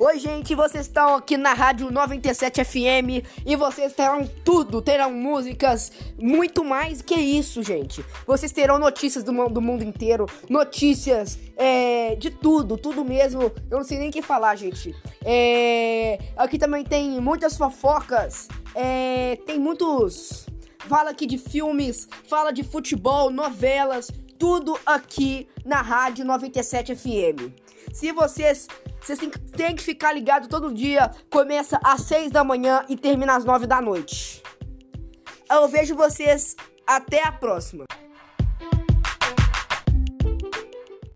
Oi, gente, vocês estão aqui na Rádio 97 FM e vocês terão tudo, terão músicas, muito mais que isso, gente. Vocês terão notícias do, do mundo inteiro, notícias é, de tudo, tudo mesmo. Eu não sei nem o que falar, gente. É, aqui também tem muitas fofocas, é, tem muitos. Fala aqui de filmes, fala de futebol, novelas, tudo aqui na Rádio 97 FM. Se vocês vocês têm, têm que ficar ligado todo dia. Começa às 6 da manhã e termina às 9 da noite. Eu vejo vocês até a próxima.